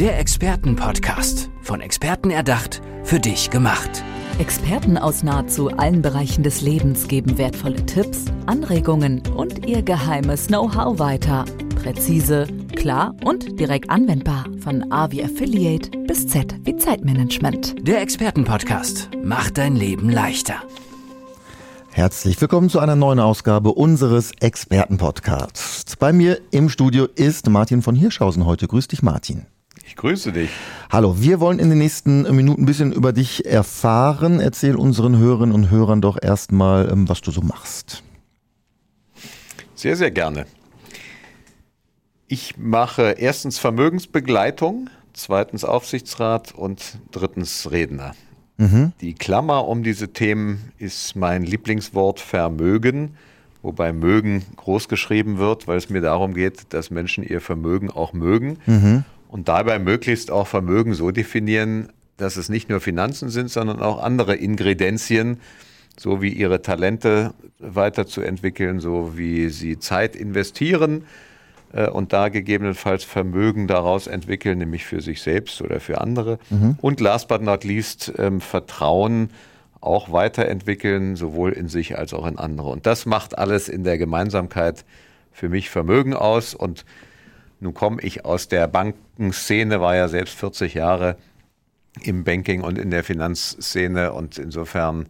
Der Expertenpodcast. Von Experten erdacht, für dich gemacht. Experten aus nahezu allen Bereichen des Lebens geben wertvolle Tipps, Anregungen und ihr geheimes Know-how weiter. Präzise, klar und direkt anwendbar. Von A wie Affiliate bis Z wie Zeitmanagement. Der Expertenpodcast macht dein Leben leichter. Herzlich willkommen zu einer neuen Ausgabe unseres Expertenpodcasts. Bei mir im Studio ist Martin von Hirschhausen heute. Grüß dich, Martin. Ich grüße dich. Hallo, wir wollen in den nächsten Minuten ein bisschen über dich erfahren. Erzähl unseren Hörerinnen und Hörern doch erstmal, ähm, was du so machst. Sehr, sehr gerne. Ich mache erstens Vermögensbegleitung, zweitens Aufsichtsrat und drittens Redner. Mhm. Die Klammer um diese Themen ist mein Lieblingswort Vermögen, wobei mögen groß geschrieben wird, weil es mir darum geht, dass Menschen ihr Vermögen auch mögen mhm. Und dabei möglichst auch Vermögen so definieren, dass es nicht nur Finanzen sind, sondern auch andere Ingredienzien, so wie ihre Talente weiterzuentwickeln, so wie sie Zeit investieren äh, und da gegebenenfalls Vermögen daraus entwickeln, nämlich für sich selbst oder für andere. Mhm. Und last but not least ähm, Vertrauen auch weiterentwickeln, sowohl in sich als auch in andere. Und das macht alles in der Gemeinsamkeit für mich Vermögen aus. Und nun komme ich aus der Bankenszene, war ja selbst 40 Jahre im Banking und in der Finanzszene und insofern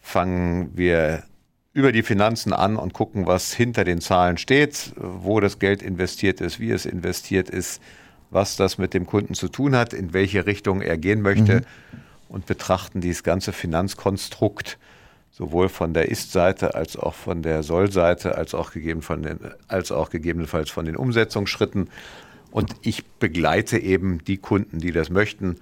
fangen wir über die Finanzen an und gucken, was hinter den Zahlen steht, wo das Geld investiert ist, wie es investiert ist, was das mit dem Kunden zu tun hat, in welche Richtung er gehen möchte mhm. und betrachten dieses ganze Finanzkonstrukt sowohl von der Ist-Seite als auch von der Soll-Seite, als, auch als auch gegebenenfalls von den Umsetzungsschritten. Und ich begleite eben die Kunden, die das möchten,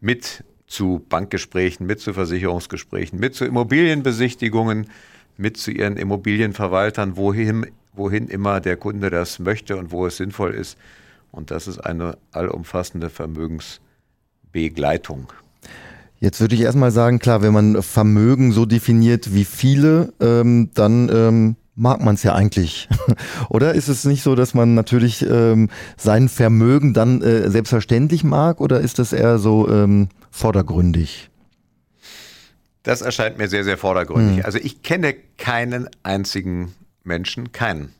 mit zu Bankgesprächen, mit zu Versicherungsgesprächen, mit zu Immobilienbesichtigungen, mit zu ihren Immobilienverwaltern, wohin, wohin immer der Kunde das möchte und wo es sinnvoll ist. Und das ist eine allumfassende Vermögensbegleitung. Jetzt würde ich erstmal sagen, klar, wenn man Vermögen so definiert wie viele, ähm, dann ähm, mag man es ja eigentlich. oder ist es nicht so, dass man natürlich ähm, sein Vermögen dann äh, selbstverständlich mag oder ist das eher so ähm, vordergründig? Das erscheint mir sehr, sehr vordergründig. Mhm. Also ich kenne keinen einzigen Menschen, keinen,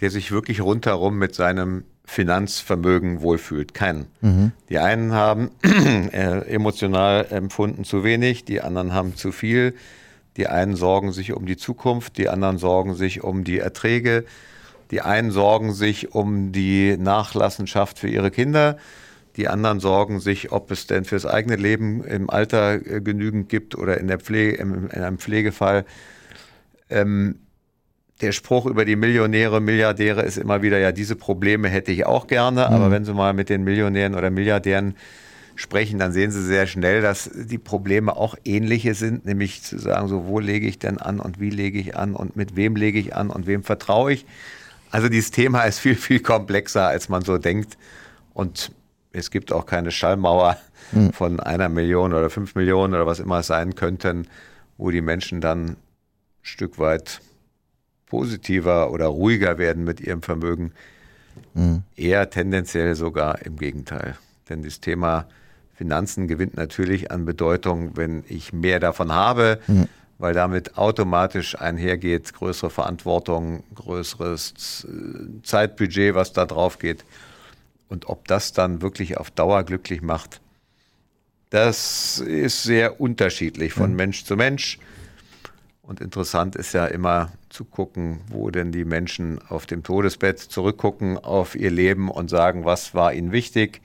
der sich wirklich rundherum mit seinem Finanzvermögen wohlfühlt. Keinen. Mhm. Die einen haben äh, emotional empfunden zu wenig, die anderen haben zu viel. Die einen sorgen sich um die Zukunft, die anderen sorgen sich um die Erträge. Die einen sorgen sich um die Nachlassenschaft für ihre Kinder die anderen sorgen sich, ob es denn fürs eigene Leben im Alter äh, genügend gibt oder in, der Pflege, in einem Pflegefall. Ähm, der Spruch über die Millionäre, Milliardäre ist immer wieder, ja, diese Probleme hätte ich auch gerne, mhm. aber wenn Sie mal mit den Millionären oder Milliardären sprechen, dann sehen Sie sehr schnell, dass die Probleme auch ähnliche sind, nämlich zu sagen, so, wo lege ich denn an und wie lege ich an und mit wem lege ich an und wem vertraue ich. Also dieses Thema ist viel, viel komplexer, als man so denkt. Und es gibt auch keine Schallmauer hm. von einer Million oder fünf Millionen oder was immer es sein könnten, wo die Menschen dann ein Stück weit positiver oder ruhiger werden mit ihrem Vermögen. Hm. Eher tendenziell sogar im Gegenteil. Denn das Thema Finanzen gewinnt natürlich an Bedeutung, wenn ich mehr davon habe, hm. weil damit automatisch einhergeht größere Verantwortung, größeres äh, Zeitbudget, was da drauf geht. Und ob das dann wirklich auf Dauer glücklich macht, das ist sehr unterschiedlich von Mensch zu Mensch. Und interessant ist ja immer zu gucken, wo denn die Menschen auf dem Todesbett zurückgucken auf ihr Leben und sagen, was war ihnen wichtig,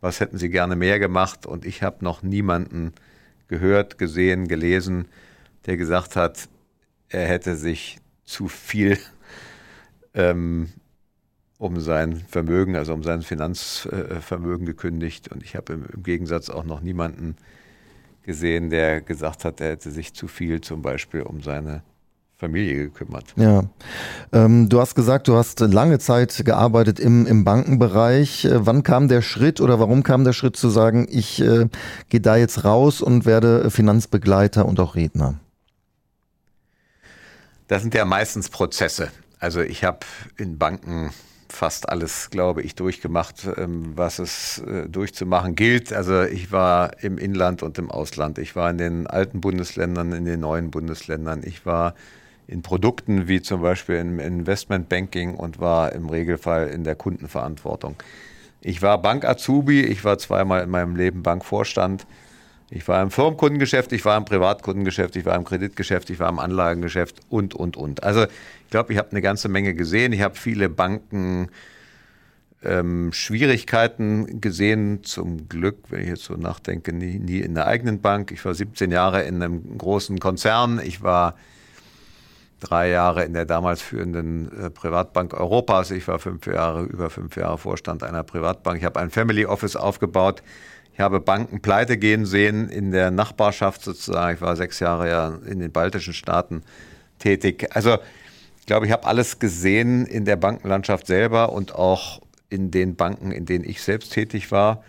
was hätten sie gerne mehr gemacht. Und ich habe noch niemanden gehört, gesehen, gelesen, der gesagt hat, er hätte sich zu viel ähm, um sein Vermögen, also um sein Finanzvermögen gekündigt. Und ich habe im, Gegensatz auch noch niemanden gesehen, der gesagt hat, er hätte sich zu viel zum Beispiel um seine Familie gekümmert. Ja, ähm, du hast gesagt, du hast lange Zeit gearbeitet im, im Bankenbereich. Äh, wann kam der Schritt oder warum kam der Schritt zu sagen, ich äh, gehe da jetzt raus und werde Finanzbegleiter und auch Redner? Das sind ja meistens Prozesse. Also ich habe in Banken fast alles, glaube ich, durchgemacht, ähm, was es äh, durchzumachen gilt. Also ich war im Inland und im Ausland. Ich war in den alten Bundesländern, in den neuen Bundesländern. Ich war in Produkten wie zum Beispiel im Investmentbanking und war im Regelfall in der Kundenverantwortung. Ich war Bank-Azubi, ich war zweimal in meinem Leben Bankvorstand. Ich war im Firmenkundengeschäft, ich war im Privatkundengeschäft, ich war im Kreditgeschäft, ich war im Anlagengeschäft und, und, und. Also ich glaube, ich habe eine ganze Menge gesehen. Ich habe viele Banken ähm, Schwierigkeiten gesehen. Zum Glück, wenn ich jetzt so nachdenke, nie, nie in der eigenen Bank. Ich war 17 Jahre in einem großen Konzern. Ich war drei Jahre in der damals führenden äh, Privatbank Europas. Ich war fünf Jahre, über fünf Jahre Vorstand einer Privatbank. Ich habe ein Family Office aufgebaut ich habe Banken pleite gehen sehen in der Nachbarschaft sozusagen. Ich war sechs Jahre ja in den baltischen Staaten tätig. Also ich glaube, ich habe alles gesehen in der Bankenlandschaft selber und auch in den Banken, in denen ich selbst tätig war.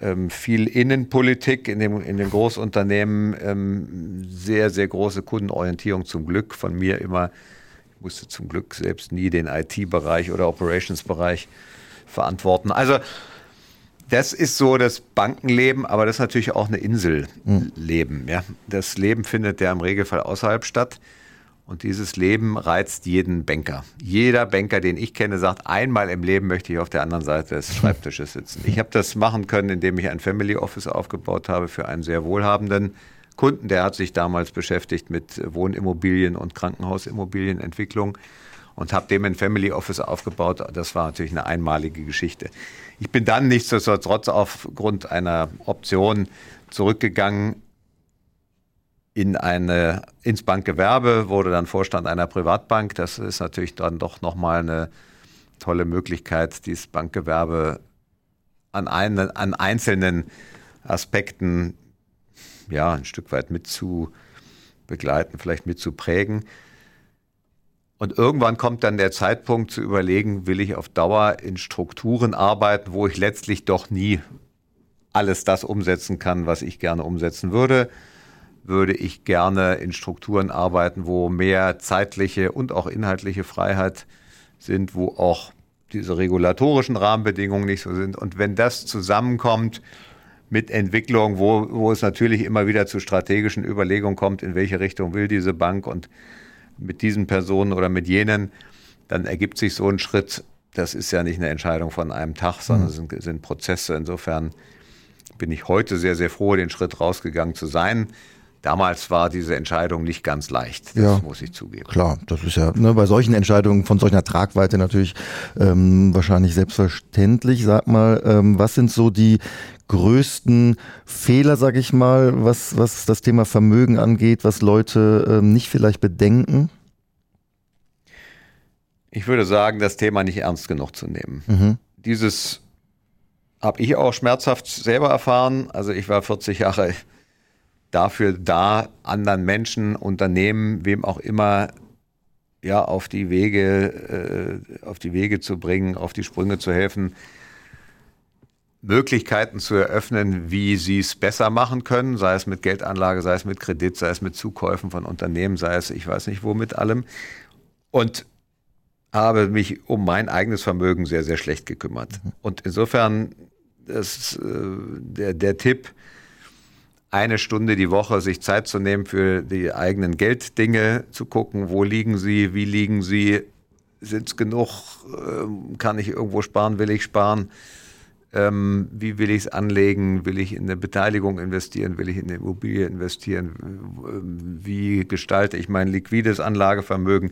Ähm, viel Innenpolitik in, dem, in den Großunternehmen, ähm, sehr, sehr große Kundenorientierung zum Glück von mir immer. Ich musste zum Glück selbst nie den IT-Bereich oder Operations-Bereich verantworten. Also das ist so das Bankenleben, aber das ist natürlich auch eine Inselleben. Ja? Das Leben findet ja im Regelfall außerhalb statt. Und dieses Leben reizt jeden Banker. Jeder Banker, den ich kenne, sagt, einmal im Leben möchte ich auf der anderen Seite des Schreibtisches sitzen. Ich habe das machen können, indem ich ein Family Office aufgebaut habe für einen sehr wohlhabenden Kunden. Der hat sich damals beschäftigt mit Wohnimmobilien und Krankenhausimmobilienentwicklung und habe dem ein Family Office aufgebaut. Das war natürlich eine einmalige Geschichte. Ich bin dann nichtsdestotrotz aufgrund einer Option zurückgegangen in eine, ins Bankgewerbe, wurde dann Vorstand einer Privatbank. Das ist natürlich dann doch nochmal eine tolle Möglichkeit, dieses Bankgewerbe an, einen, an einzelnen Aspekten ja, ein Stück weit mit zu begleiten, vielleicht mit zu prägen. Und irgendwann kommt dann der Zeitpunkt zu überlegen, will ich auf Dauer in Strukturen arbeiten, wo ich letztlich doch nie alles das umsetzen kann, was ich gerne umsetzen würde. Würde ich gerne in Strukturen arbeiten, wo mehr zeitliche und auch inhaltliche Freiheit sind, wo auch diese regulatorischen Rahmenbedingungen nicht so sind. Und wenn das zusammenkommt mit Entwicklung, wo, wo es natürlich immer wieder zu strategischen Überlegungen kommt, in welche Richtung will diese Bank und mit diesen Personen oder mit jenen, dann ergibt sich so ein Schritt. Das ist ja nicht eine Entscheidung von einem Tag, sondern es sind, sind Prozesse. Insofern bin ich heute sehr, sehr froh, den Schritt rausgegangen zu sein. Damals war diese Entscheidung nicht ganz leicht, das ja, muss ich zugeben. Klar, das ist ja ne, bei solchen Entscheidungen von solcher Tragweite natürlich ähm, wahrscheinlich selbstverständlich. Sag mal, ähm, was sind so die größten Fehler, sag ich mal, was, was das Thema Vermögen angeht, was Leute ähm, nicht vielleicht bedenken? Ich würde sagen, das Thema nicht ernst genug zu nehmen. Mhm. Dieses habe ich auch schmerzhaft selber erfahren. Also ich war 40 Jahre dafür da, anderen Menschen, Unternehmen, wem auch immer, ja, auf die Wege, äh, auf die Wege zu bringen, auf die Sprünge zu helfen, Möglichkeiten zu eröffnen, wie sie es besser machen können, sei es mit Geldanlage, sei es mit Kredit, sei es mit Zukäufen von Unternehmen, sei es ich weiß nicht wo mit allem. Und habe mich um mein eigenes Vermögen sehr, sehr schlecht gekümmert. Und insofern das, äh, der, der Tipp, eine Stunde die Woche sich Zeit zu nehmen für die eigenen Gelddinge, zu gucken, wo liegen sie, wie liegen sie, sind es genug, ähm, kann ich irgendwo sparen, will ich sparen, ähm, wie will ich es anlegen, will ich in eine Beteiligung investieren, will ich in eine Immobilie investieren, wie gestalte ich mein liquides Anlagevermögen,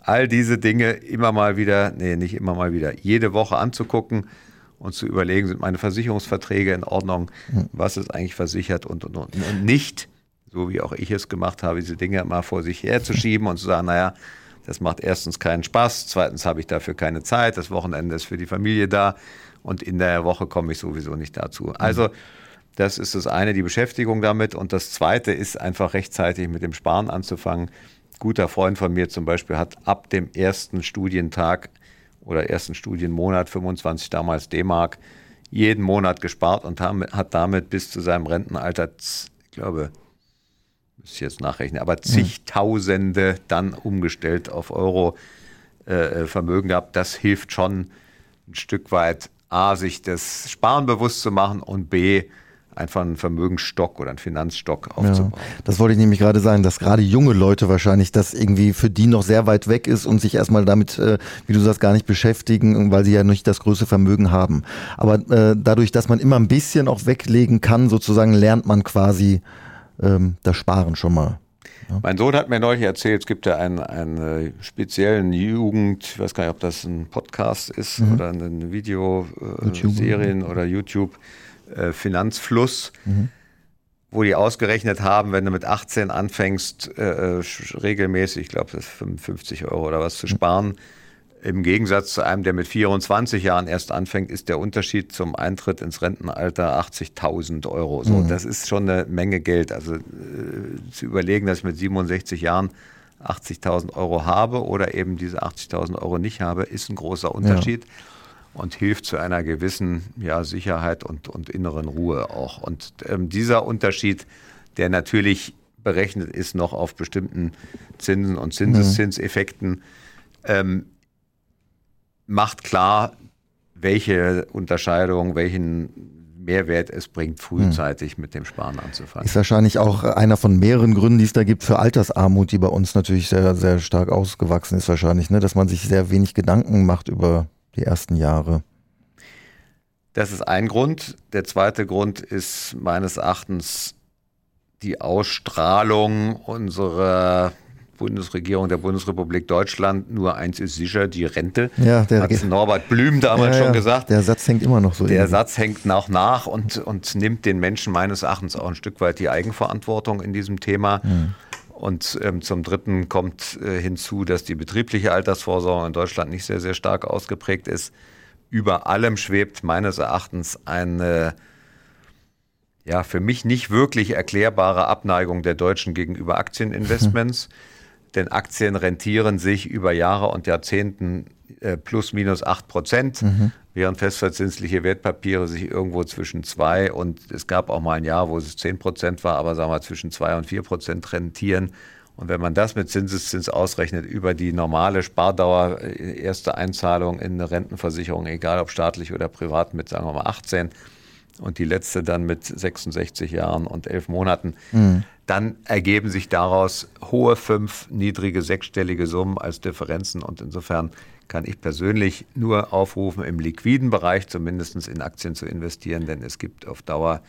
all diese Dinge immer mal wieder, nee, nicht immer mal wieder, jede Woche anzugucken und zu überlegen, sind meine Versicherungsverträge in Ordnung, was ist eigentlich versichert und, und, und. Und nicht, so wie auch ich es gemacht habe, diese Dinge mal vor sich herzuschieben und zu sagen, naja, das macht erstens keinen Spaß, zweitens habe ich dafür keine Zeit, das Wochenende ist für die Familie da und in der Woche komme ich sowieso nicht dazu. Also das ist das eine, die Beschäftigung damit und das zweite ist einfach rechtzeitig mit dem Sparen anzufangen. Ein guter Freund von mir zum Beispiel hat ab dem ersten Studientag oder ersten Studienmonat, 25 damals D-Mark, jeden Monat gespart und hat damit bis zu seinem Rentenalter, ich glaube, muss ich jetzt nachrechnen, aber zigtausende dann umgestellt auf Euro äh, äh, Vermögen gehabt. Das hilft schon ein Stück weit A, sich das Sparen bewusst zu machen und B, einfach einen Vermögensstock oder einen Finanzstock aufzubauen. Ja, das wollte ich nämlich gerade sagen, dass gerade junge Leute wahrscheinlich das irgendwie für die noch sehr weit weg ist und sich erstmal damit, äh, wie du sagst, gar nicht beschäftigen, weil sie ja nicht das größte Vermögen haben. Aber äh, dadurch, dass man immer ein bisschen auch weglegen kann, sozusagen lernt man quasi ähm, das Sparen schon mal. Ja. Mein Sohn hat mir neulich erzählt, es gibt ja einen, einen speziellen Jugend, ich weiß gar nicht, ob das ein Podcast ist mhm. oder eine Videoserien äh, oder YouTube äh, Finanzfluss, mhm. wo die ausgerechnet haben, wenn du mit 18 anfängst, äh, regelmäßig, ich glaube, das ist 55 Euro oder was zu sparen, mhm. Im Gegensatz zu einem, der mit 24 Jahren erst anfängt, ist der Unterschied zum Eintritt ins Rentenalter 80.000 Euro. So, mhm. Das ist schon eine Menge Geld. Also äh, zu überlegen, dass ich mit 67 Jahren 80.000 Euro habe oder eben diese 80.000 Euro nicht habe, ist ein großer Unterschied. Ja und hilft zu einer gewissen ja, Sicherheit und, und inneren Ruhe auch. Und ähm, dieser Unterschied, der natürlich berechnet ist noch auf bestimmten Zinsen und Zinseszinseffekten, ähm, macht klar, welche Unterscheidung, welchen Mehrwert es bringt, frühzeitig mit dem Sparen anzufangen. Ist wahrscheinlich auch einer von mehreren Gründen, die es da gibt für Altersarmut, die bei uns natürlich sehr, sehr stark ausgewachsen ist wahrscheinlich, ne? dass man sich sehr wenig Gedanken macht über die ersten Jahre? Das ist ein Grund. Der zweite Grund ist meines Erachtens die Ausstrahlung unserer Bundesregierung der Bundesrepublik Deutschland. Nur eins ist sicher, die Rente. Ja, der hat Norbert Blüm damals ja, schon gesagt. Der Satz hängt immer noch so. Der irgendwie. Satz hängt noch nach und, und nimmt den Menschen meines Erachtens auch ein Stück weit die Eigenverantwortung in diesem Thema. Mhm. Und ähm, zum Dritten kommt äh, hinzu, dass die betriebliche Altersvorsorge in Deutschland nicht sehr, sehr stark ausgeprägt ist. Über allem schwebt meines Erachtens eine ja, für mich nicht wirklich erklärbare Abneigung der Deutschen gegenüber Aktieninvestments. Denn Aktien rentieren sich über Jahre und Jahrzehnten äh, plus minus acht Prozent. Mhm während festverzinsliche Wertpapiere sich irgendwo zwischen zwei und es gab auch mal ein Jahr, wo es zehn Prozent war, aber sagen wir zwischen zwei und vier Prozent rentieren. Und wenn man das mit Zinseszins ausrechnet über die normale Spardauer, äh, erste Einzahlung in eine Rentenversicherung, egal ob staatlich oder privat, mit sagen wir mal 18 und die letzte dann mit 66 Jahren und elf Monaten, mhm. Dann ergeben sich daraus hohe fünf, niedrige sechsstellige Summen als Differenzen. Und insofern kann ich persönlich nur aufrufen, im liquiden Bereich zumindest in Aktien zu investieren, denn es gibt auf Dauer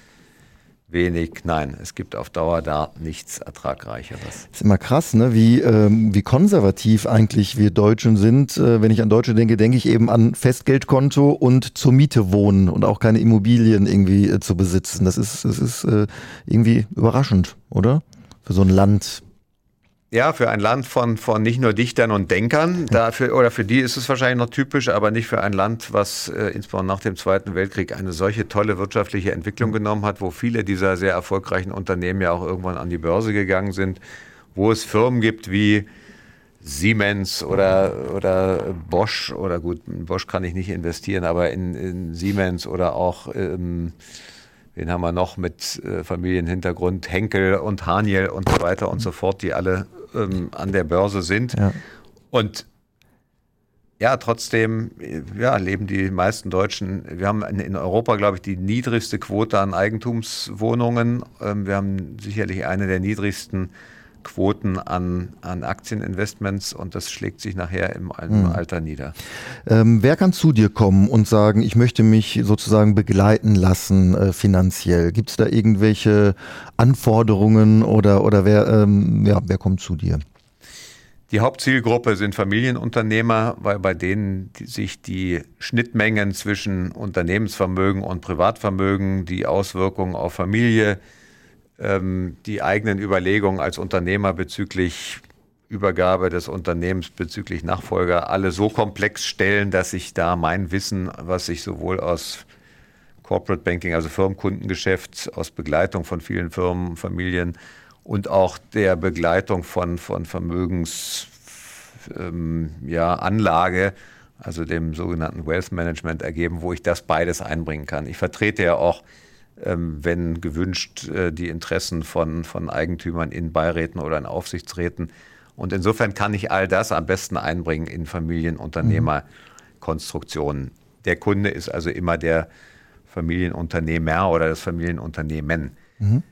wenig, nein, es gibt auf Dauer da nichts Ertragreicheres. Ist immer krass, ne? wie, ähm, wie konservativ eigentlich wir Deutschen sind. Äh, wenn ich an Deutsche denke, denke ich eben an Festgeldkonto und zur Miete wohnen und auch keine Immobilien irgendwie äh, zu besitzen. Das ist, das ist äh, irgendwie überraschend, oder? Für so ein Land ja, für ein Land von, von nicht nur Dichtern und Denkern, dafür, oder für die ist es wahrscheinlich noch typisch, aber nicht für ein Land, was äh, insbesondere nach dem Zweiten Weltkrieg eine solche tolle wirtschaftliche Entwicklung genommen hat, wo viele dieser sehr erfolgreichen Unternehmen ja auch irgendwann an die Börse gegangen sind, wo es Firmen gibt wie Siemens oder, oder Bosch, oder gut, in Bosch kann ich nicht investieren, aber in, in Siemens oder auch ähm, wen haben wir noch mit äh, Familienhintergrund, Henkel und Haniel und so weiter und so fort, die alle ähm, an der Börse sind. Ja. Und ja, trotzdem ja, leben die meisten Deutschen, wir haben in Europa, glaube ich, die niedrigste Quote an Eigentumswohnungen. Ähm, wir haben sicherlich eine der niedrigsten Quoten an, an Aktieninvestments und das schlägt sich nachher im, im hm. Alter nieder. Ähm, wer kann zu dir kommen und sagen, ich möchte mich sozusagen begleiten lassen äh, finanziell? Gibt es da irgendwelche Anforderungen oder, oder wer, ähm, ja, wer kommt zu dir? Die Hauptzielgruppe sind Familienunternehmer, weil bei denen die sich die Schnittmengen zwischen Unternehmensvermögen und Privatvermögen, die Auswirkungen auf Familie, ähm, die eigenen Überlegungen als Unternehmer bezüglich Übergabe des Unternehmens bezüglich Nachfolger alle so komplex stellen, dass ich da mein Wissen, was ich sowohl aus Corporate Banking, also Firmenkundengeschäft, aus Begleitung von vielen Firmen, Familien und auch der Begleitung von, von Vermögensanlage, ähm, ja, also dem sogenannten Wealth Management ergeben, wo ich das beides einbringen kann. Ich vertrete ja auch wenn gewünscht, äh, die Interessen von, von Eigentümern in Beiräten oder in Aufsichtsräten. Und insofern kann ich all das am besten einbringen in Familienunternehmerkonstruktionen. Der Kunde ist also immer der Familienunternehmer oder das Familienunternehmen. Mhm.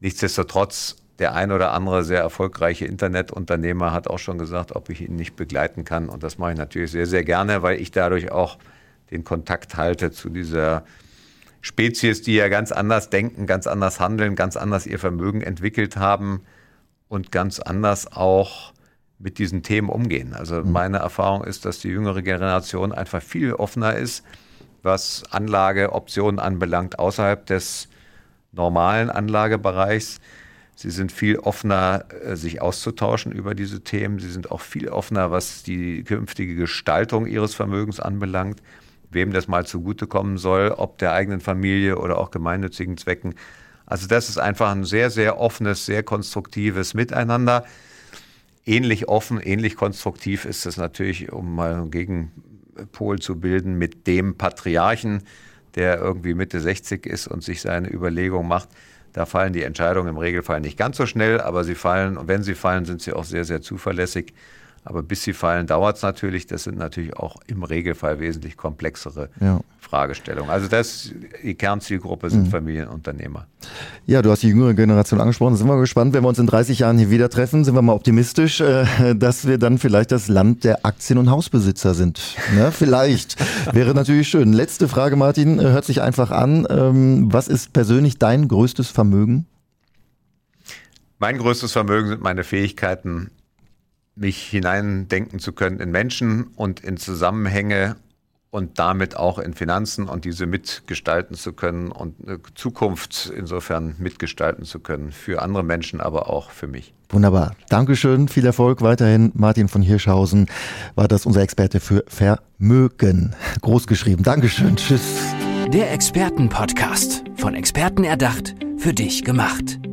Nichtsdestotrotz, der ein oder andere sehr erfolgreiche Internetunternehmer hat auch schon gesagt, ob ich ihn nicht begleiten kann. Und das mache ich natürlich sehr, sehr gerne, weil ich dadurch auch den Kontakt halte zu dieser Spezies, die ja ganz anders denken, ganz anders handeln, ganz anders ihr Vermögen entwickelt haben und ganz anders auch mit diesen Themen umgehen. Also mhm. meine Erfahrung ist, dass die jüngere Generation einfach viel offener ist, was Anlageoptionen anbelangt, außerhalb des normalen Anlagebereichs. Sie sind viel offener, äh, sich auszutauschen über diese Themen. Sie sind auch viel offener, was die künftige Gestaltung ihres Vermögens anbelangt, wem das mal zugutekommen soll, ob der eigenen Familie oder auch gemeinnützigen Zwecken. Also das ist einfach ein sehr, sehr offenes, sehr konstruktives Miteinander. Ähnlich offen, ähnlich konstruktiv ist es natürlich, um mal einen Gegenpol zu bilden, mit dem Patriarchen, der irgendwie Mitte 60 ist und sich seine Überlegung macht. Da fallen die Entscheidungen im Regelfall nicht ganz so schnell, aber sie fallen, und wenn sie fallen, sind sie auch sehr, sehr zuverlässig. Aber bis sie fallen, dauert es natürlich. Das sind natürlich auch im Regelfall wesentlich komplexere ja. Fragestellungen. Also das, die Kernzielgruppe sind mhm. Familienunternehmer. Ja, du hast die jüngere Generation angesprochen. Sind wir gespannt, wenn wir uns in 30 Jahren hier wieder treffen, sind wir mal optimistisch, äh, dass wir dann vielleicht das Land der Aktien- und Hausbesitzer sind. Ne? Vielleicht. Wäre natürlich schön. Letzte Frage, Martin, äh, hört sich einfach an. Ähm, was ist persönlich dein größtes Vermögen? Mein größtes Vermögen sind meine Fähigkeiten, mich hineindenken zu können in Menschen und in Zusammenhänge und damit auch in Finanzen und diese mitgestalten zu können und eine Zukunft insofern mitgestalten zu können. Für andere Menschen, aber auch für mich. Wunderbar. Dankeschön. Viel Erfolg weiterhin. Martin von Hirschhausen war das unser Experte für Vermögen. Großgeschrieben. Dankeschön. Tschüss. Der Expertenpodcast. Von Experten erdacht, für dich gemacht.